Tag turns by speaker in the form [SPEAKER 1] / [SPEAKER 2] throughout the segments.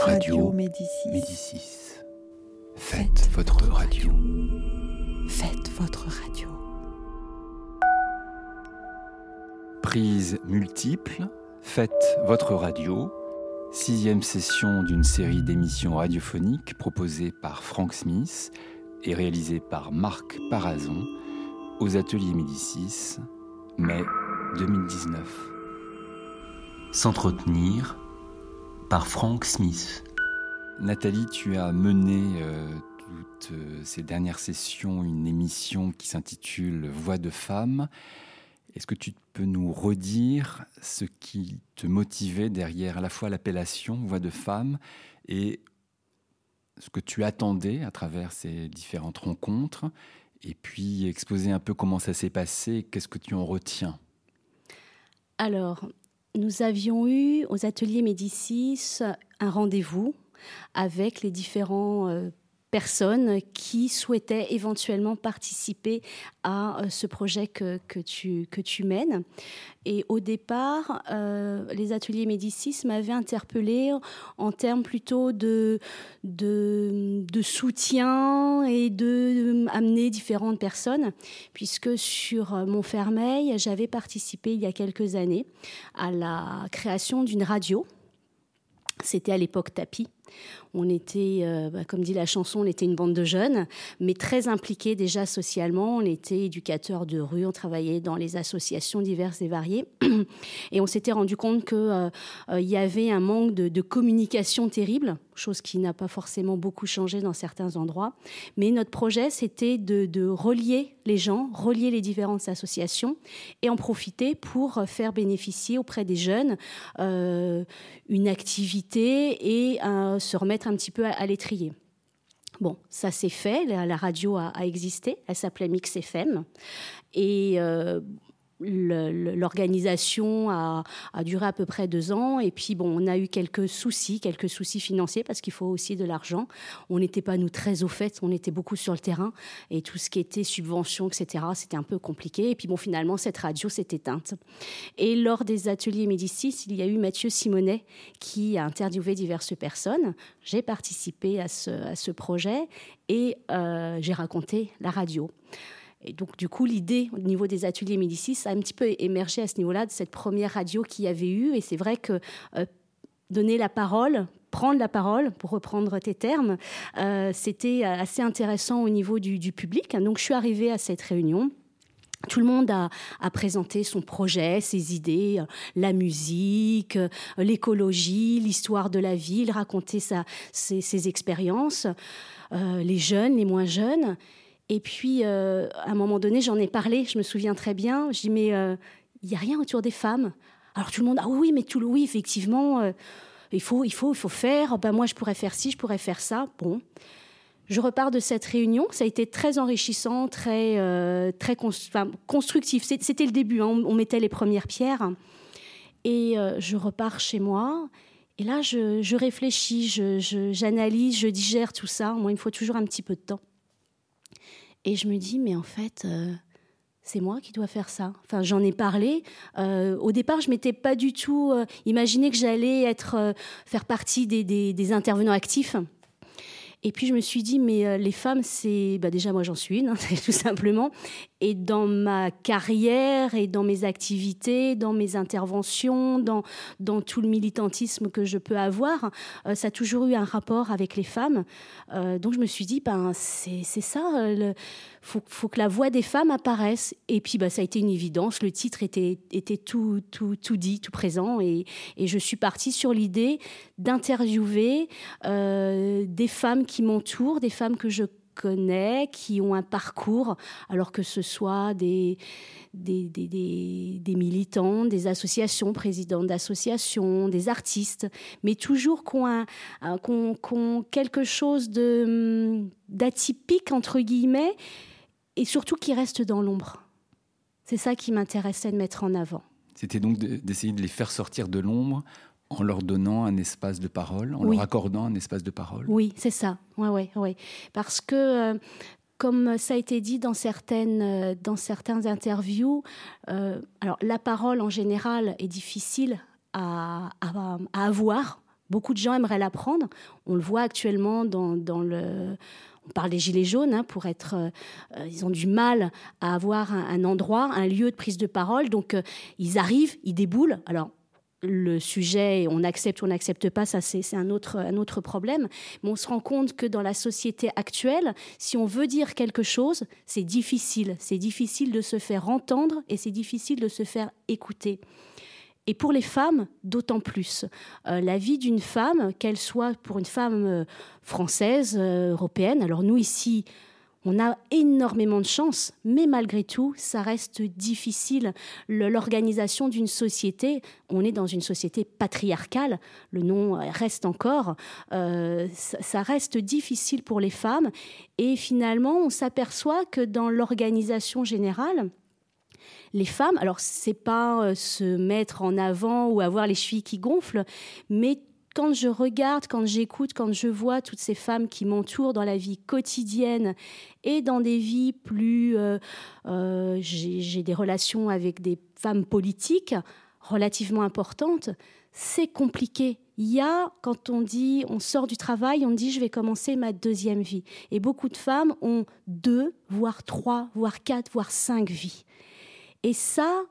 [SPEAKER 1] Radio Médicis. Médicis. Faites, votre radio.
[SPEAKER 2] Faites votre radio.
[SPEAKER 1] Prise multiple. Faites votre radio. Sixième session d'une série d'émissions radiophoniques proposées par Frank Smith et réalisée par Marc Parazon aux ateliers Médicis, mai 2019. S'entretenir par Frank Smith. Nathalie, tu as mené euh, toutes euh, ces dernières sessions une émission qui s'intitule Voix de femme. Est-ce que tu peux nous redire ce qui te motivait derrière à la fois l'appellation Voix de femme et ce que tu attendais à travers ces différentes rencontres? Et puis exposer un peu comment ça s'est passé, qu'est-ce que tu en retiens?
[SPEAKER 2] Alors, nous avions eu aux ateliers Médicis un rendez-vous avec les différents euh, personnes qui souhaitaient éventuellement participer à euh, ce projet que, que, tu, que tu mènes. Et au départ, euh, les ateliers Médicis m'avaient interpellé en termes plutôt de, de, soutien et de, différentes personnes, puisque sur Montfermeil, j'avais participé il y a quelques années à la création d'une radio. C'était à l'époque tapis on était, euh, bah, comme dit la chanson, on était une bande de jeunes, mais très impliqués déjà socialement. On était éducateurs de rue, on travaillait dans les associations diverses et variées. Et on s'était rendu compte qu'il euh, euh, y avait un manque de, communication terrible, chose qui n'a pas forcément beaucoup changé dans certains endroits. Mais notre projet, c'était de, relier les gens, relier les différentes associations et en profiter pour faire bénéficier auprès des jeunes une activité et se remettre un petit peu à, l'étrier. Bon, ça s'est fait, la, radio a, existé, elle s'appelait Mix FM. Et euh, l'organisation a, duré à peu près deux ans. Et puis bon on a eu quelques soucis quelques soucis financiers parce qu'il faut aussi de l'argent. On n'était pas nous très au fait. On était beaucoup sur le terrain. Et tout ce qui était subvention etc c'était un peu compliqué. Et puis bon finalement cette radio s'est éteinte. Et lors des ateliers Médicis il y a eu Mathieu Simonet qui a interviewé diverses personnes. J'ai participé à ce, projet et euh, j'ai raconté la radio et donc, du coup, l'idée au niveau des ateliers Médicis a un petit peu émergé à ce niveau-là, de cette première radio qu'il y avait eu. Et c'est vrai que euh, donner la parole, prendre la parole, pour reprendre tes termes, euh, c'était assez intéressant au niveau du, public. Donc, je suis arrivée à cette réunion. Tout le monde a, présenté son projet, ses idées, euh, la musique, l'écologie, l'histoire de la ville, raconter sa, ses, expériences, les jeunes, les moins jeunes. Et puis, euh, à un moment donné, j'en ai parlé, je me souviens très bien. Je dis, mais euh, il n'y a rien autour des femmes. Alors tout le monde, ah oui, mais tout le oui, effectivement, euh, il, faut, il, faut, il faut faire. Ben, moi, je pourrais faire ci, je pourrais faire ça. Bon. Je repars de cette réunion. Ça a été très enrichissant, très, très constructif. C'était le début. Hein. On, mettait les premières pierres. Et je repars chez moi. Et là, je, je réfléchis, j'analyse, je, je digère tout ça. Moi, il me faut toujours un petit peu de temps. Et je me dis, mais en fait, euh, c'est moi qui dois faire ça. Enfin, j'en ai parlé. Euh, au départ, je m'étais pas du tout euh, imaginé que j'allais être faire partie des, des, intervenants actifs. Et puis je me suis dit, mais les femmes, c'est bah déjà moi j'en suis une, hein, tout simplement. Et dans ma carrière et dans mes activités, dans mes interventions, dans, dans tout le militantisme que je peux avoir, euh, ça a toujours eu un rapport avec les femmes. Euh, donc je me suis dit, ben, c'est ça, il euh, faut, faut, que la voix des femmes apparaisse. Et puis bah, ça a été une évidence, le titre était, était tout, tout, tout dit, tout présent. Et, et je suis partie sur l'idée d'interviewer des femmes qui m'entourent, des femmes que je connais, qui ont un parcours, alors que ce soit des, des, des, militants, des associations, présidents d'associations, des artistes, mais toujours qui ont, quelque chose d'atypique, entre guillemets, et surtout qui reste dans l'ombre. C'est ça qui m'intéressait de mettre en avant.
[SPEAKER 1] C'était donc d'essayer de les faire sortir de l'ombre en leur donnant un espace de parole, en leur accordant un espace de parole.
[SPEAKER 2] Oui, c'est ça. Ouais, ouais, ouais. Parce que, euh, comme ça a été dit dans certaines, euh, dans certaines interviews, euh, alors la parole en général est difficile à, à, avoir Beaucoup de gens aimeraient l'apprendre. On le voit actuellement dans, le... On parle des gilets jaunes, hein, pour être... Euh, ils ont du mal à avoir un, endroit, un lieu de prise de parole. Donc, euh, ils arrivent, ils déboulent. Alors, le sujet, on accepte ou on n'accepte pas, ça c'est un autre, un autre problème. Mais on se rend compte que dans la société actuelle, si on veut dire quelque chose, c'est difficile. C'est difficile de se faire entendre et c'est difficile de se faire écouter. Et pour les femmes, d'autant plus. Euh, la vie d'une femme, qu'elle soit pour une femme euh, française, euh, européenne, alors nous ici, on a énormément de chance, mais malgré tout, ça reste difficile. L'organisation d'une société, on est dans une société patriarcale, le nom reste encore, ça reste difficile pour les femmes. Et finalement, on s'aperçoit que dans l'organisation générale, les femmes, alors c'est pas euh, se mettre en avant ou avoir les chevilles qui gonflent, mais quand je regarde, quand j'écoute, quand je vois toutes ces femmes qui m'entourent dans la vie quotidienne et dans des vies plus... Euh, euh, j'ai des relations avec des femmes politiques relativement importantes, c'est compliqué. Il y a, quand on dit, on sort du travail, on dit, je vais commencer ma deuxième vie. Et beaucoup de femmes ont deux, voire trois, voire quatre, voire cinq vies. Et ça,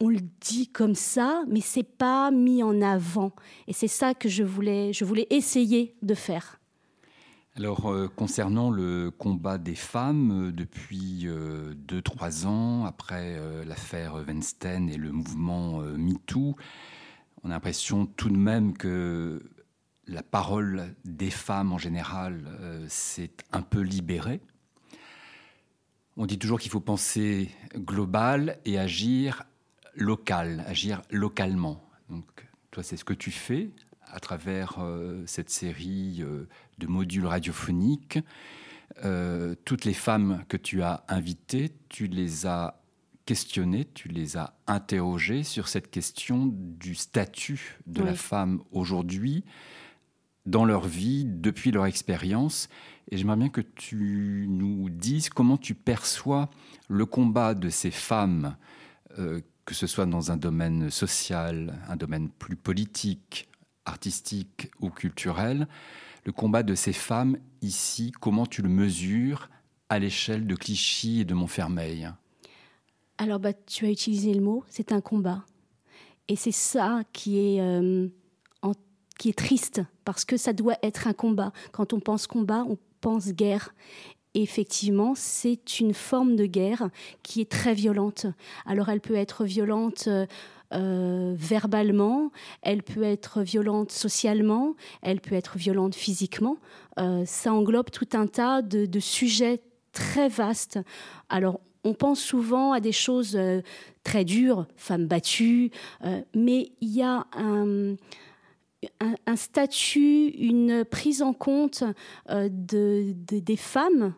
[SPEAKER 2] on le dit comme ça, mais c'est pas mis en avant. Et c'est ça que je voulais, je voulais essayer de faire.
[SPEAKER 1] Alors, euh, concernant le combat des femmes, euh, depuis 2-3 euh, ans, après l'affaire Weinstein et le mouvement MeToo, on a l'impression tout de même que la parole des femmes en général s'est un peu libérée. On dit toujours qu'il faut penser global et agir local, agir localement. Donc, toi, c'est ce que tu fais à travers euh, cette série euh, de modules radiophoniques. Euh, toutes les femmes que tu as invitées, tu les as questionnées, tu les as interrogées sur cette question du statut de la femme aujourd'hui, dans leur vie, depuis leur expérience. Et j'aimerais bien que tu nous dises comment tu perçois le combat de ces femmes, euh, que ce soit dans un domaine social, un domaine plus politique, artistique ou culturel, le combat de ces femmes ici, comment tu le mesures à l'échelle de Clichy et de Montfermeil?
[SPEAKER 2] Alors, bah, tu as utilisé le mot, c'est un combat. Et c'est ça euh, qui est triste, parce que ça doit être un combat. Quand on pense combat, on pense guerre. Effectivement, c'est une forme de guerre qui est très violente. Alors elle peut être violente euh, verbalement, elle peut être violente socialement, elle peut être violente physiquement. Euh, ça englobe tout un tas de, sujets très vastes. Alors on pense souvent à des choses euh, très dures, femmes battues, mais il y a un un, statut, une prise en compte euh, de, des femmes,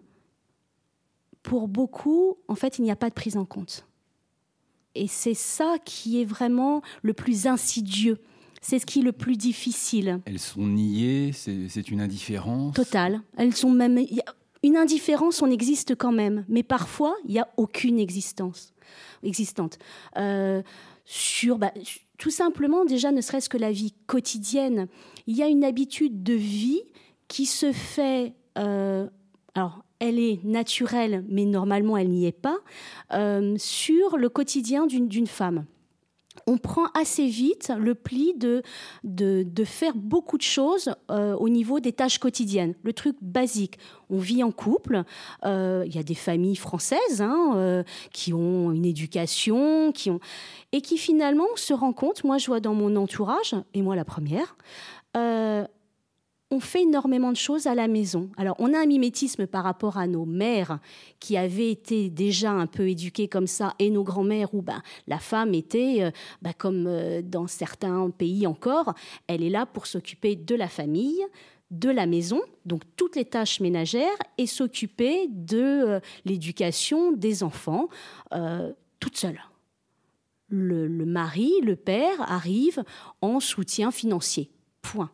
[SPEAKER 2] pour beaucoup, en fait, il n'y a pas de prise en compte. Et c'est ça qui est vraiment le plus insidieux. C'est ce qui est le plus difficile.
[SPEAKER 1] Elles sont niées, c'est une indifférence.
[SPEAKER 2] Totale. Elles sont même. Une indifférence, on existe quand même, mais parfois il n'y a aucune existence existante. Euh, sur, bah, tout simplement, déjà, ne serait-ce que la vie quotidienne. Il y a une habitude de vie qui se fait. Euh, alors, elle est naturelle, mais normalement, elle n'y est pas, euh, sur le quotidien d'une femme on prend assez vite le pli de, de, faire beaucoup de choses euh, au niveau des tâches quotidiennes. Le truc basique. On vit en couple. Euh, il y a des familles françaises hein, euh, qui ont une éducation, qui ont et qui finalement se rendent compte. Moi, je vois dans mon entourage, et moi la première, on fait énormément de choses à la maison. Alors, on a un mimétisme par rapport à nos mères qui avaient été déjà un peu éduquées comme ça, et nos grands-mères où ben, la femme était, euh, ben, comme euh, dans certains pays encore, elle est là pour s'occuper de la famille, de la maison, donc toutes les tâches ménagères, et s'occuper de euh, l'éducation des enfants toute seule. le mari, le père arrive en soutien financier. Point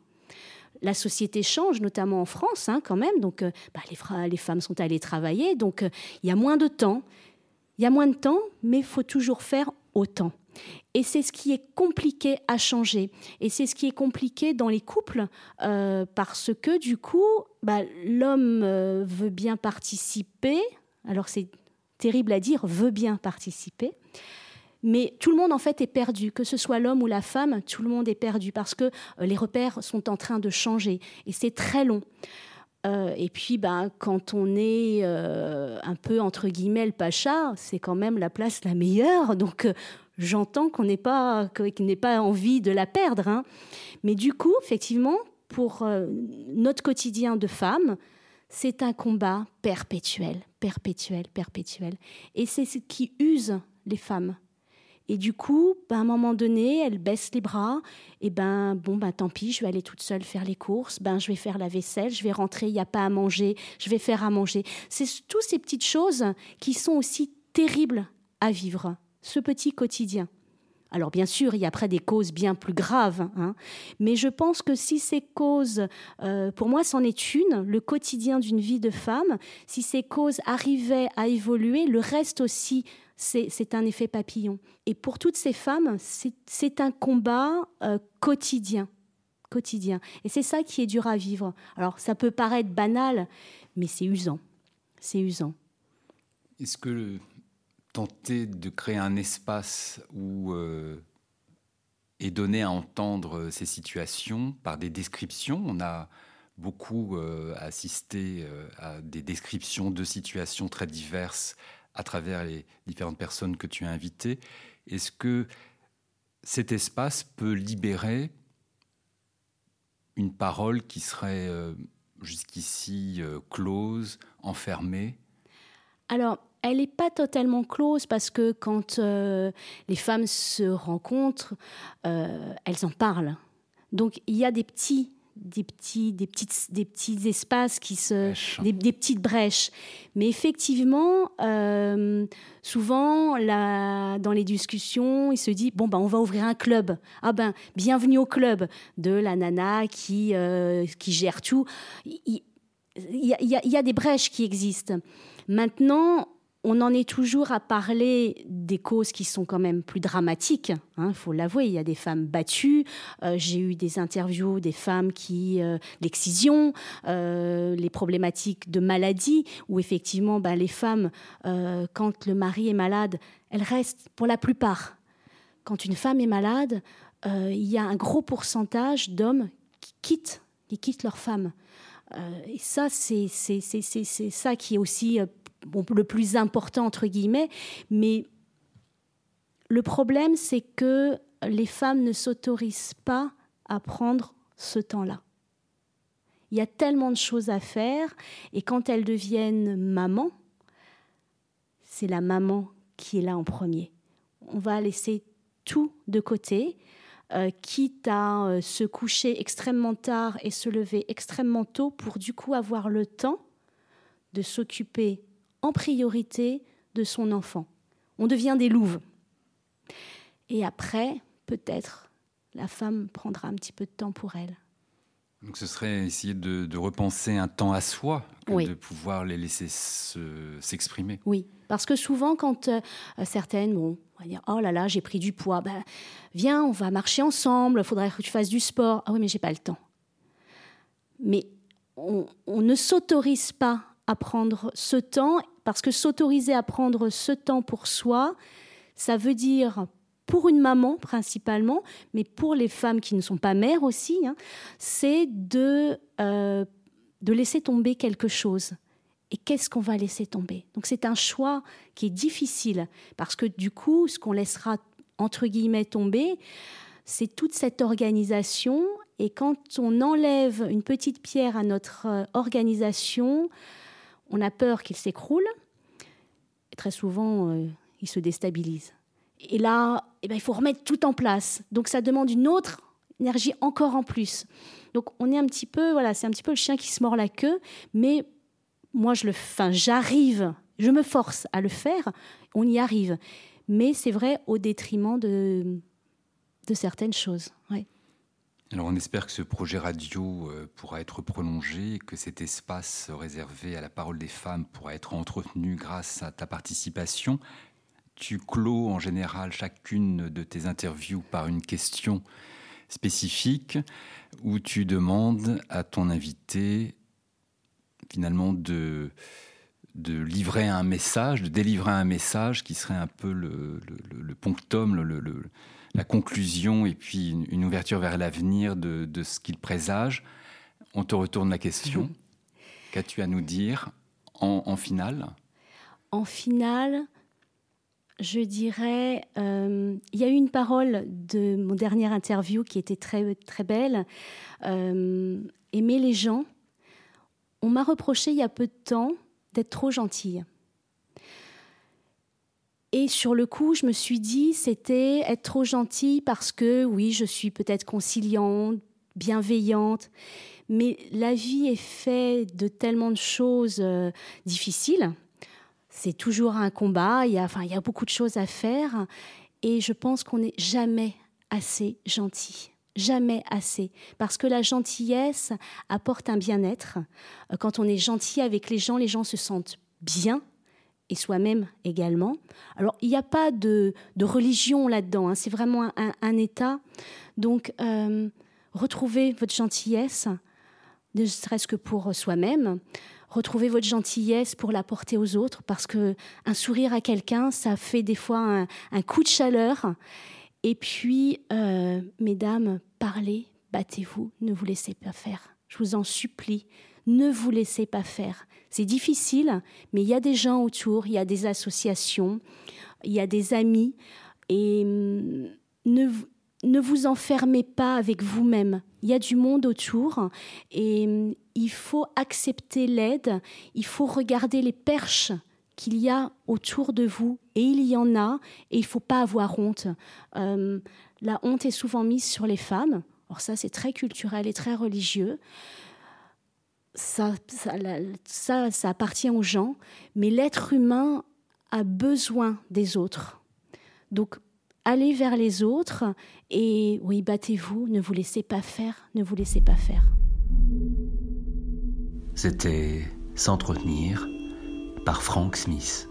[SPEAKER 2] la société change, notamment en France, hein, quand même. Donc, euh, bah, les, femmes sont allées travailler. Donc, euh, il y a moins de temps. Il y a moins de temps, mais il faut toujours faire autant. Et c'est ce qui est compliqué à changer. Et c'est ce qui est compliqué dans les couples, euh, parce que du coup, bah, l'homme veut bien participer. Alors c'est terrible à dire, veut bien participer. Mais tout le monde en fait est perdu, que ce soit l'homme ou la femme, tout le monde est perdu parce que euh, les repères sont en train de changer et c'est très long. Euh, et puis, ben, quand on est euh, un peu entre guillemets le pacha, c'est quand même la place la meilleure. Donc, j'entends qu'on n'ait pas, qu'il n'ait pas envie de la perdre. Hein. Mais du coup, effectivement, pour notre quotidien de femme, c'est un combat perpétuel, perpétuel, perpétuel. Et c'est ce qui use les femmes. Et du coup, ben, à un moment donné, elle baisse les bras. Et ben, bon, ben, tant pis, je vais aller toute seule faire les courses. Ben, je vais faire la vaisselle, je vais rentrer, il n'y a pas à manger, je vais faire à manger. C'est toutes ces petites choses qui sont aussi terribles à vivre, ce petit quotidien. Alors bien sûr, il y a après des causes bien plus graves, hein. mais je pense que si ces causes, euh, pour moi c'en est une, le quotidien d'une vie de femme, si ces causes arrivaient à évoluer, le reste aussi c'est un effet papillon. Et pour toutes ces femmes, c'est un combat euh, quotidien. Quotidien. Et c'est ça qui est dur à vivre. Alors, ça peut paraître banal, mais c'est usant. C'est usant.
[SPEAKER 1] Est-ce que tenter de créer un espace où euh, est donné à entendre ces situations par des descriptions, on a beaucoup euh, assisté à des descriptions de situations très diverses à travers les différentes personnes que tu as invitées. Est-ce que cet espace peut libérer une parole qui serait euh, jusqu'ici euh, close, enfermée?
[SPEAKER 2] Alors, elle n'est pas totalement close parce que quand euh, les femmes se rencontrent, elles en parlent. Donc, il y a des petits des petits, des petites, des petits espaces qui se, des, petites brèches. Mais effectivement, euh, souvent, là, dans les discussions, il se dit bon ben, on va ouvrir un club. Ah ben, bienvenue au club de la nana qui euh, qui gère tout. Il y, il, y a, il y a des brèches qui existent. Maintenant, on en est toujours à parler des causes qui sont quand même plus dramatiques. Il hein, faut l'avouer, il y a des femmes battues. Euh, j'ai eu des interviews des femmes qui euh, l'excision, euh, les problématiques de maladie, où effectivement, bah, les femmes, quand le mari est malade, elles restent pour la plupart. Quand une femme est malade, il y a un gros pourcentage d'hommes qui quittent, qui quittent leur femme. et ça, c'est ça qui est aussi le plus important entre guillemets, mais le problème c'est que les femmes ne s'autorisent pas à prendre ce temps-là. Il y a tellement de choses à faire et quand elles deviennent maman, c'est la maman qui est là en premier. On va laisser tout de côté, euh, quitte à euh, se coucher extrêmement tard et se lever extrêmement tôt pour du coup avoir le temps de s'occuper en priorité de son enfant. On devient des louves. Et après, peut-être, la femme prendra un petit peu de temps pour elle.
[SPEAKER 1] Donc ce serait essayer de, repenser un temps à soi, de pouvoir les laisser s'exprimer.
[SPEAKER 2] oui, parce que souvent quand euh, certaines vont dire oh là là j'ai pris du poids, ben, viens on va marcher ensemble, il faudrait que tu fasses du sport. Ah oui mais j'ai pas le temps. Mais on ne s'autorise pas à prendre ce temps, parce que s'autoriser à prendre ce temps pour soi, ça veut dire pour une maman principalement, mais pour les femmes qui ne sont pas mères aussi, hein, c'est de, euh, de laisser tomber quelque chose. Et qu'est-ce qu'on va laisser tomber? Donc c'est un choix qui est difficile, parce que du coup, ce qu'on laissera entre guillemets tomber, c'est toute cette organisation. Et quand on enlève une petite pierre à notre euh, organisation, on a peur qu'il s'écroule. Très souvent, euh, il se déstabilise. Et là, eh ben, il faut remettre tout en place. Donc ça demande une autre énergie encore en plus. Donc on est un petit peu, voilà, c'est un petit peu le chien qui se mord la queue, mais moi je le, enfin, j'arrive, je me force à le faire, on y arrive. Mais c'est vrai au détriment de, de certaines choses.
[SPEAKER 1] Alors on espère que ce projet radio euh, pourra être prolongé, que cet espace réservé à la parole des femmes pourra être entretenu grâce à ta participation. tu clôt en général chacune de tes interviews par une question spécifique où tu demandes à ton invité finalement de, de livrer un message, de délivrer un message qui serait un peu le, le, ponctum, le, la conclusion et puis une, ouverture vers l'avenir de, de, ce qu'il présage. On te retourne la question. Mhm. Qu'as-tu à nous dire en, en finale?
[SPEAKER 2] En finale, je dirais, euh, il y a eu une parole de mon dernière interview qui était très, très belle. Euh, aimer les gens. On m'a reproché il y a peu de temps d'être trop gentille. Et sur le coup, je me suis dit, c'était être trop gentille parce que, oui, je suis peut-être conciliante, bienveillante, mais la vie est faite de tellement de choses euh, difficiles c'est toujours un combat, il y, a, beaucoup de choses à faire et je pense qu'on n'est jamais assez gentil. Jamais assez. Parce que la gentillesse apporte un bien-être. Quand on est gentil avec les gens, les gens se sentent bien et soi-même également. Alors, il n'y a pas de, religion là-dedans, hein. c'est vraiment un, état. Donc, euh, retrouvez votre gentillesse, ne serait-ce que pour soi-même retrouvez votre gentillesse pour la porter aux autres, parce que un sourire à quelqu'un, ça fait des fois un, coup de chaleur. Et puis, euh, mesdames, parlez, battez-vous, ne vous laissez pas faire. Je vous en supplie, ne vous laissez pas faire. C'est difficile, mais il y a des gens autour, il y a des associations, il y a des amis, et hum, ne, ne vous enfermez pas avec vous-même. Il y a du monde autour et hum, il faut accepter l'aide, il faut regarder les perches qu'il y a autour de vous, et il y en a, et il faut pas avoir honte. Hum, la honte est souvent mise sur les femmes, alors ça c'est très culturel et très religieux. Ça, ça, appartient aux gens, mais l'être humain a besoin des autres. Donc allez vers les autres et oui, battez-vous, ne vous laissez pas faire, ne vous laissez pas faire.
[SPEAKER 3] C'était S'entretenir par Frank Smith.